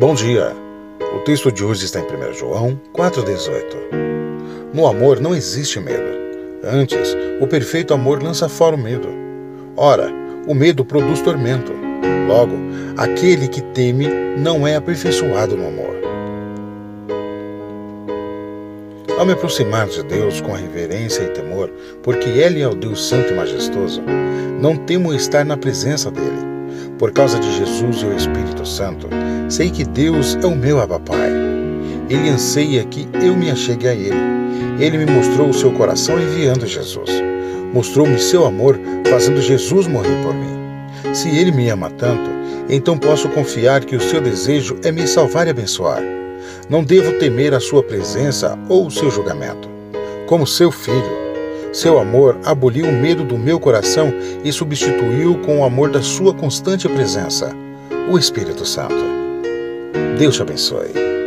Bom dia. O texto de hoje está em 1 João 4,18. No amor não existe medo. Antes, o perfeito amor lança fora o medo. Ora, o medo produz tormento. Logo, aquele que teme não é aperfeiçoado no amor. Ao me aproximar de Deus com reverência e temor, porque Ele é o Deus Santo e Majestoso, não temo estar na presença dele. Por causa de Jesus e o Espírito Santo, sei que Deus é o meu abapai. Ele anseia que eu me achegue a Ele. Ele me mostrou o seu coração enviando Jesus. Mostrou-me seu amor, fazendo Jesus morrer por mim. Se Ele me ama tanto, então posso confiar que o seu desejo é me salvar e abençoar. Não devo temer a sua presença ou o seu julgamento. Como seu filho, seu amor aboliu o medo do meu coração e substituiu com o amor da sua constante presença, o Espírito Santo. Deus te abençoe.